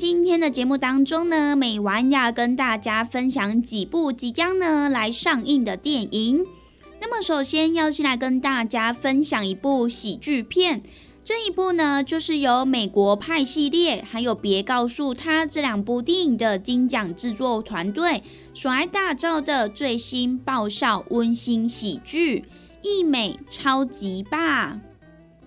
今天的节目当中呢，美完要跟大家分享几部即将呢来上映的电影。那么，首先要先来跟大家分享一部喜剧片，这一部呢就是由美国派系列还有别告诉他这两部电影的金奖制作团队所来打造的最新爆笑温馨喜剧《一美超级霸》。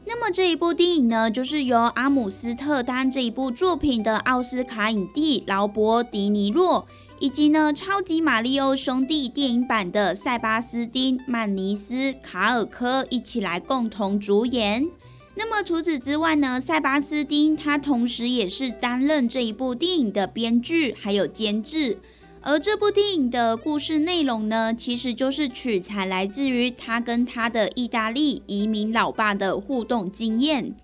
那么这一部电影呢，就是由阿姆斯特丹这一部作品的奥斯卡影帝劳勃·迪尼洛，以及呢《超级马里奥兄弟》电影版的塞巴斯汀·曼尼斯卡尔科一起来共同主演。那么除此之外呢，塞巴斯汀他同时也是担任这一部电影的编剧还有监制。而这部电影的故事内容呢，其实就是取材来自于他跟他的意大利移民老爸的互动经验，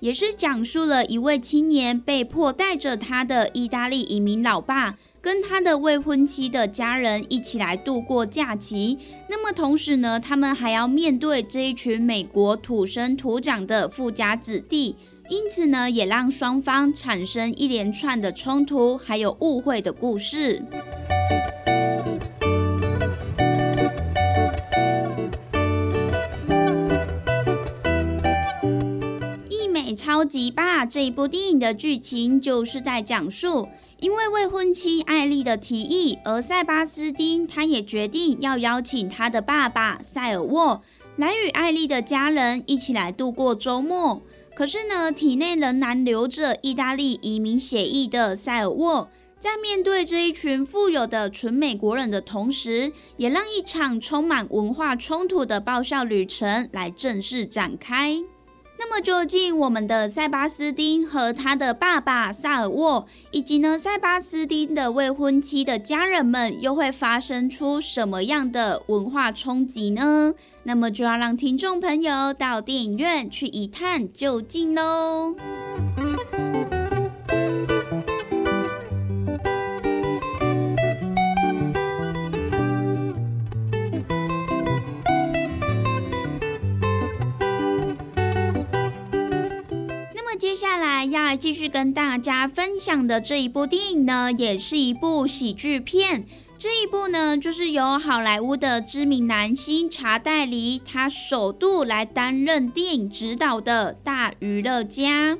也是讲述了一位青年被迫带着他的意大利移民老爸跟他的未婚妻的家人一起来度过假期。那么同时呢，他们还要面对这一群美国土生土长的富家子弟，因此呢，也让双方产生一连串的冲突还有误会的故事。一美超级霸这一部电影的剧情就是在讲述，因为未婚妻艾丽的提议，而塞巴斯汀他也决定要邀请他的爸爸塞尔沃来与艾丽的家人一起来度过周末。可是呢，体内仍然留着意大利移民血裔的塞尔沃，在面对这一群富有的纯美国人的同时，也让一场充满文化冲突的爆笑旅程来正式展开。那么究竟我们的塞巴斯丁和他的爸爸萨尔沃，以及呢塞巴斯丁的未婚妻的家人们，又会发生出什么样的文化冲击呢？那么就要让听众朋友到电影院去一探究竟喽。接下来要继续跟大家分享的这一部电影呢，也是一部喜剧片。这一部呢，就是由好莱坞的知名男星查戴黎，他首度来担任电影指导的《大娱乐家》。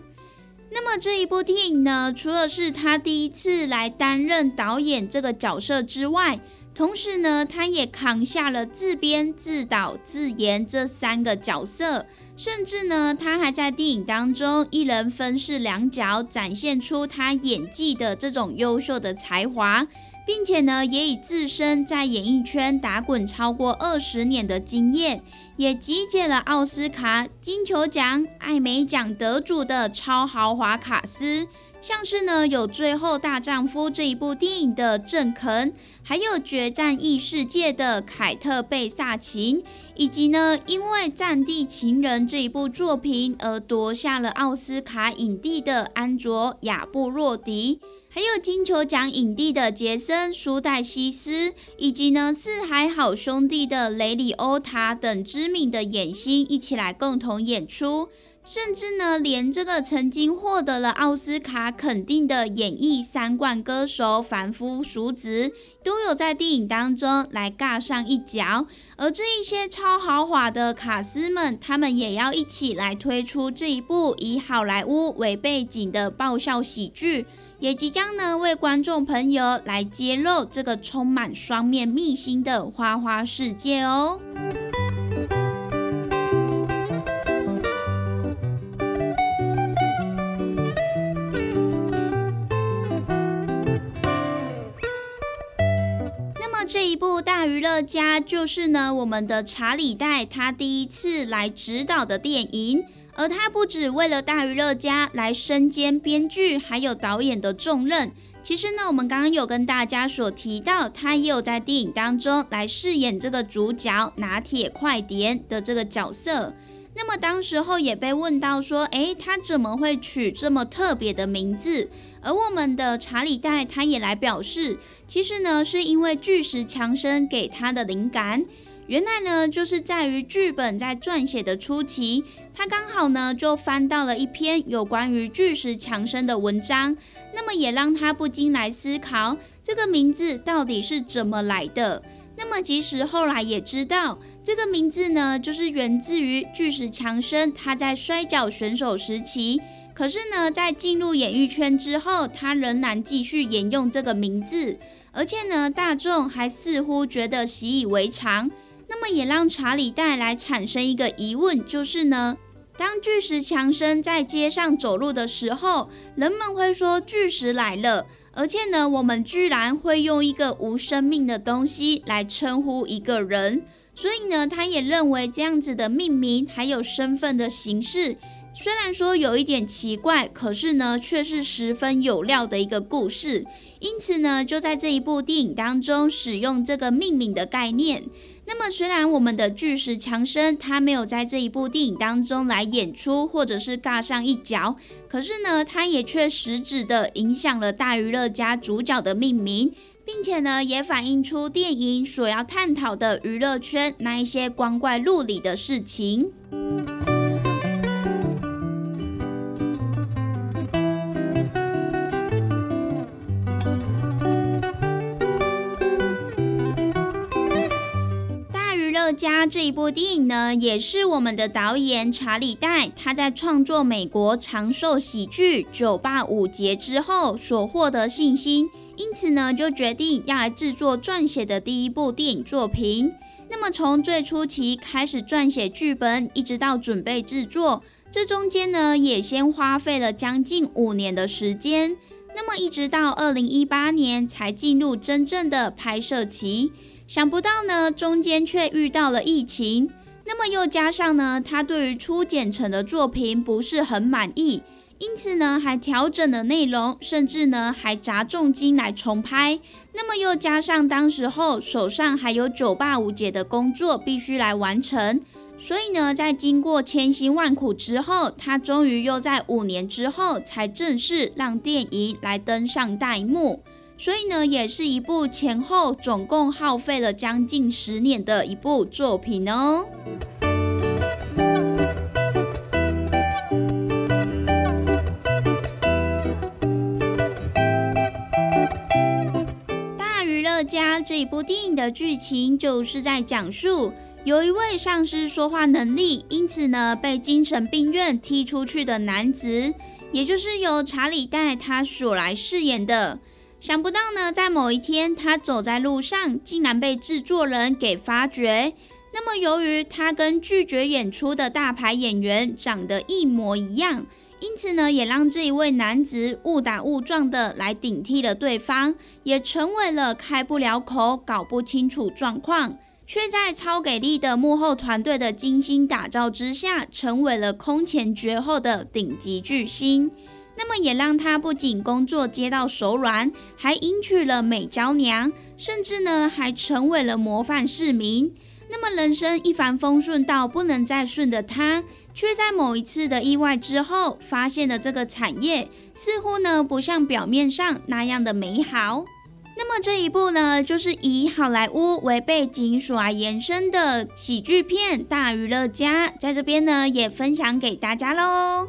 那么这一部电影呢，除了是他第一次来担任导演这个角色之外，同时呢，他也扛下了自编、自导、自演这三个角色，甚至呢，他还在电影当中一人分饰两角，展现出他演技的这种优秀的才华，并且呢，也以自身在演艺圈打滚超过二十年的经验，也集结了奥斯卡、金球奖、艾美奖得主的超豪华卡司。像是呢，有《最后大丈夫》这一部电影的郑肯，还有《决战异世界》的凯特贝萨琴，以及呢，因为《战地情人》这一部作品而夺下了奥斯卡影帝的安卓亚布洛迪，还有金球奖影帝的杰森苏戴西斯，以及呢，《四海好兄弟》的雷里欧塔等知名的演星一起来共同演出。甚至呢，连这个曾经获得了奥斯卡肯定的演艺三冠歌手凡夫俗子，都有在电影当中来尬上一脚。而这一些超豪华的卡司们，他们也要一起来推出这一部以好莱坞为背景的爆笑喜剧，也即将呢为观众朋友来揭露这个充满双面秘辛的花花世界哦。这一部大娱乐家就是呢，我们的查理戴他第一次来指导的电影，而他不止为了大娱乐家来身兼编剧还有导演的重任，其实呢，我们刚刚有跟大家所提到，他也有在电影当中来饰演这个主角拿铁快点的这个角色。那么当时候也被问到说，诶，他怎么会取这么特别的名字？而我们的查理戴他也来表示，其实呢是因为巨石强森给他的灵感。原来呢就是在于剧本在撰写的初期，他刚好呢就翻到了一篇有关于巨石强森的文章，那么也让他不禁来思考这个名字到底是怎么来的。那么即使后来也知道。这个名字呢，就是源自于巨石强森，他在摔跤选手时期。可是呢，在进入演艺圈之后，他仍然继续沿用这个名字，而且呢，大众还似乎觉得习以为常。那么也让查理带来产生一个疑问，就是呢，当巨石强森在街上走路的时候，人们会说巨石来了，而且呢，我们居然会用一个无生命的东西来称呼一个人。所以呢，他也认为这样子的命名还有身份的形式，虽然说有一点奇怪，可是呢，却是十分有料的一个故事。因此呢，就在这一部电影当中使用这个命名的概念。那么，虽然我们的巨石强森他没有在这一部电影当中来演出，或者是尬上一脚，可是呢，他也却实质的影响了大娱乐家主角的命名。并且呢，也反映出电影所要探讨的娱乐圈那一些光怪陆离的事情。乐家这一部电影呢，也是我们的导演查理戴他在创作美国长寿喜剧《酒吧五节》之后所获得信心。因此呢，就决定要来制作撰写的第一部电影作品。那么从最初期开始撰写剧本，一直到准备制作，这中间呢，也先花费了将近五年的时间。那么一直到二零一八年才进入真正的拍摄期。想不到呢，中间却遇到了疫情。那么又加上呢，他对于初剪成的作品不是很满意。因此呢，还调整了内容，甚至呢还砸重金来重拍。那么又加上当时候手上还有九八五节的工作必须来完成，所以呢，在经过千辛万苦之后，他终于又在五年之后才正式让电影来登上大幕。所以呢，也是一部前后总共耗费了将近十年的一部作品哦。大娱乐家这一部电影的剧情就是在讲述，有一位丧失说话能力，因此呢被精神病院踢出去的男子，也就是由查理戴他所来饰演的。想不到呢，在某一天他走在路上，竟然被制作人给发觉。那么由于他跟拒绝演出的大牌演员长得一模一样。因此呢，也让这一位男子误打误撞的来顶替了对方，也成为了开不了口、搞不清楚状况，却在超给力的幕后团队的精心打造之下，成为了空前绝后的顶级巨星。那么也让他不仅工作接到手软，还迎娶了美娇娘，甚至呢还成为了模范市民。那么人生一帆风顺到不能再顺的他。却在某一次的意外之后，发现了这个产业似乎呢不像表面上那样的美好。那么这一部呢，就是以好莱坞为背景所来延伸的喜剧片《大娱乐家》，在这边呢也分享给大家喽。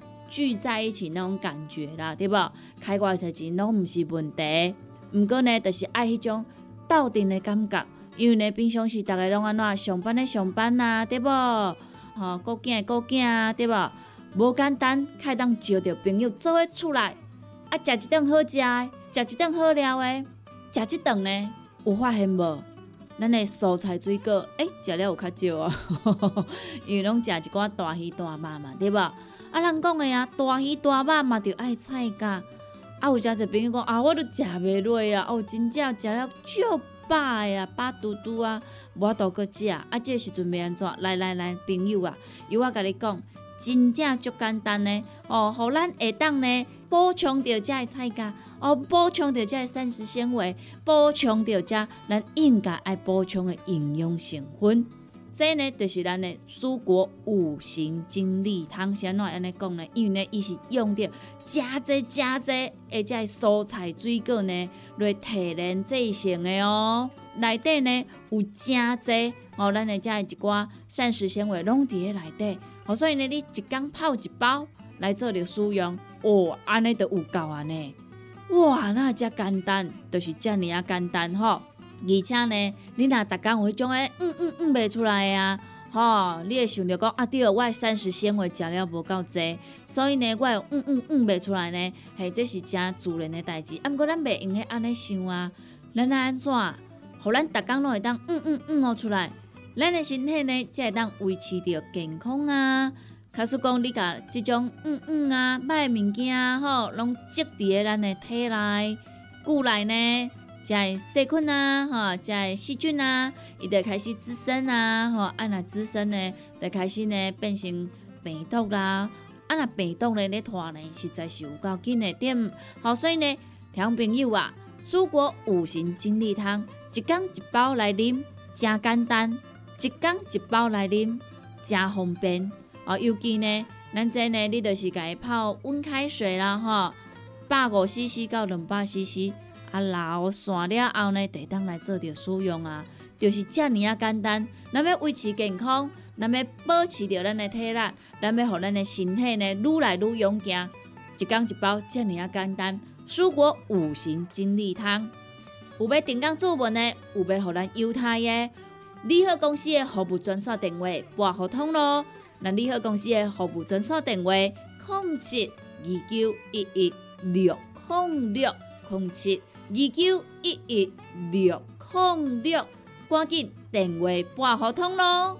聚在一起那种感觉啦，对不？开外才钱拢毋是问题，毋过呢，就是爱迄种斗阵的感觉。因为呢，平常时逐个拢安怎上班的上班啊，对不？吼，顾囝顾囝啊，对不？无简单，开当招着朋友做伙出来，啊，食一顿好食的，食一顿好料的，食一顿呢，有发现无？咱的蔬菜水果，诶，食了有较少啊，因为拢食一寡大鱼大肉嘛，对不？啊，人讲的啊，大鱼大肉嘛，就爱菜价。啊，有诚侪朋友讲啊，我都食袂落啊，哦，真正食了足饱呀，饱嘟嘟啊，无都搁食。啊，这时阵要安怎？来来来，朋友啊，由我甲你讲，真正足简单呢。哦，互咱下当呢补充着遮的菜价，哦，补充着遮膳食纤维，补充着遮咱应该爱补充的营养成分。这呢，就是咱的蔬果五行精力汤。先怎安尼讲呢？因为呢，伊是用着加济加济，而且蔬菜水果呢来提炼制成的哦。内底呢有加济哦，咱的遮一寡膳食纤维拢伫咧内底。哦，所以呢，你一缸泡一包来做着使用，哦，安尼就有够啊呢。哇，那遮简单，就是遮尔啊简单吼。而且呢，你若逐工有迄种诶，嗯嗯嗯，袂出来啊，吼，你会想着讲啊，对，我膳食纤维食了无够济，所以呢，我嗯嗯嗯袂出来呢，嘿，这是真自然的代志。啊，毋过咱袂用许安尼想啊，咱安怎，互咱逐工拢会当嗯嗯嗯哦出来，咱的身体呢才会当维持着健康啊。假使讲你甲即种嗯嗯啊歹物件吼，拢积伫咧咱的体内、骨内呢？即个细菌啊，吼，即个细菌啊，伊就开始滋生啊，吼，啊若滋生呢，就开始呢变成病毒啦，啊若病毒呢咧拖呢，实在是有够紧的点，好，所以呢，听朋友啊，蔬果五行精力汤，一缸一包来啉，真简单，一缸一包来啉，真方便，哦，尤其呢，咱这呢，你就是家泡温开水啦，吼，百五 CC 到两百 CC。啊，老散了后呢，得当来做着使用啊，就是遮尔啊简单。咱要维持健康，咱要保持着咱的体力，咱要互咱的身体呢愈来愈勇健。一缸一包，遮尔啊简单。蔬果五行精力汤，有要订购做文的，有要互咱犹太的，利好公司的服务专线电话拨互通咯。那利好公司的服务专线电话：空七二九一一六空六空七。二九一一六零六，赶紧电话拨合通咯！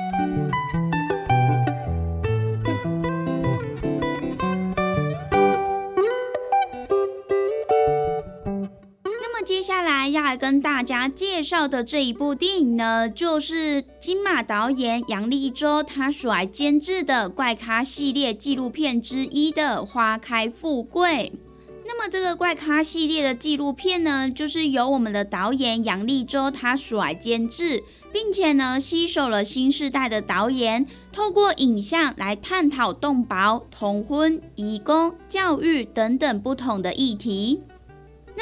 要来跟大家介绍的这一部电影呢，就是金马导演杨立洲他所来监制的怪咖系列纪录片之一的《花开富贵》。那么这个怪咖系列的纪录片呢，就是由我们的导演杨立洲他所来监制，并且呢，吸收了新时代的导演，透过影像来探讨动保、同婚、移工、教育等等不同的议题。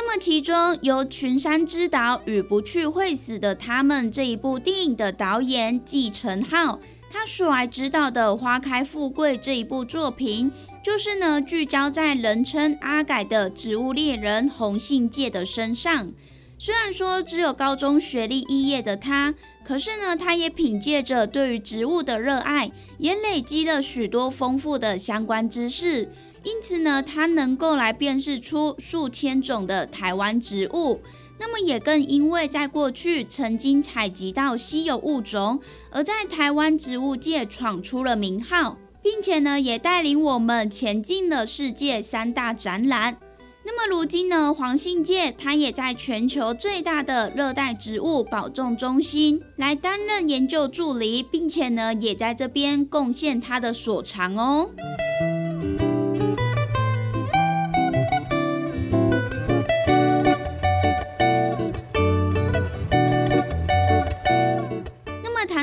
那么，其中由群山之岛与不去会死的他们这一部电影的导演季承浩，他所来指导的《花开富贵》这一部作品，就是呢聚焦在人称阿改的植物猎人红信介的身上。虽然说只有高中学历肄业的他，可是呢，他也凭借着对于植物的热爱，也累积了许多丰富的相关知识。因此呢，它能够来辨识出数千种的台湾植物，那么也更因为在过去曾经采集到稀有物种，而在台湾植物界闯出了名号，并且呢，也带领我们前进了世界三大展览。那么如今呢，黄信介他也在全球最大的热带植物保种中心来担任研究助理，并且呢，也在这边贡献他的所长哦。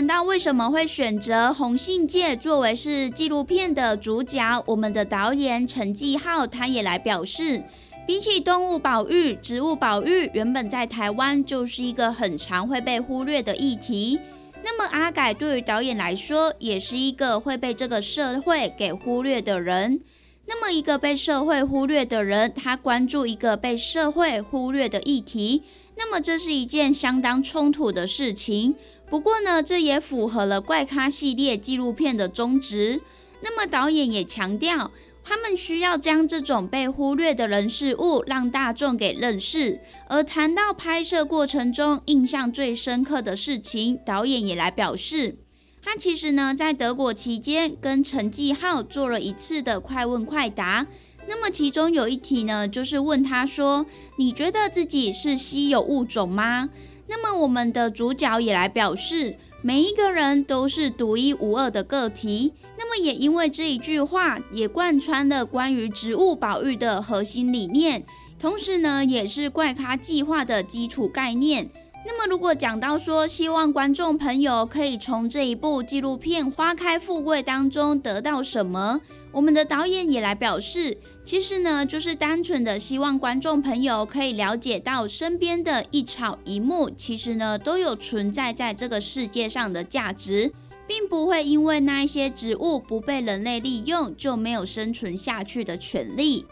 那为什么会选择红信界作为是纪录片的主角，我们的导演陈继浩他也来表示，比起动物保育、植物保育，原本在台湾就是一个很常会被忽略的议题。那么阿改对于导演来说，也是一个会被这个社会给忽略的人。那么一个被社会忽略的人，他关注一个被社会忽略的议题，那么这是一件相当冲突的事情。不过呢，这也符合了怪咖系列纪录片的宗旨。那么导演也强调，他们需要将这种被忽略的人事物让大众给认识。而谈到拍摄过程中印象最深刻的事情，导演也来表示，他其实呢在德国期间跟陈继浩做了一次的快问快答。那么其中有一题呢，就是问他说：“你觉得自己是稀有物种吗？”那么我们的主角也来表示，每一个人都是独一无二的个体。那么也因为这一句话，也贯穿了关于植物保育的核心理念，同时呢，也是怪咖计划的基础概念。那么如果讲到说，希望观众朋友可以从这一部纪录片《花开富贵》当中得到什么，我们的导演也来表示。其实呢，就是单纯的希望观众朋友可以了解到身边的一草一木，其实呢都有存在在这个世界上的价值，并不会因为那一些植物不被人类利用就没有生存下去的权利。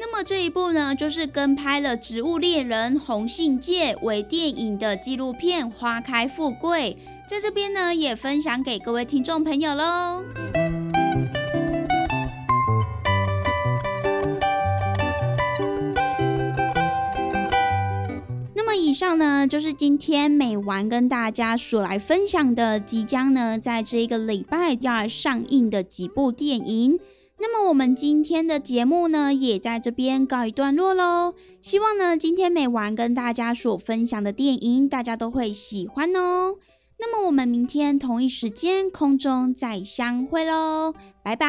那么这一部呢，就是跟拍了《植物猎人》《红杏界》为电影的纪录片《花开富贵》，在这边呢也分享给各位听众朋友喽。上呢，就是今天美完跟大家所来分享的，即将呢在这一个礼拜要上映的几部电影。那么我们今天的节目呢，也在这边告一段落喽。希望呢，今天美完跟大家所分享的电影，大家都会喜欢哦。那么我们明天同一时间空中再相会喽，拜拜。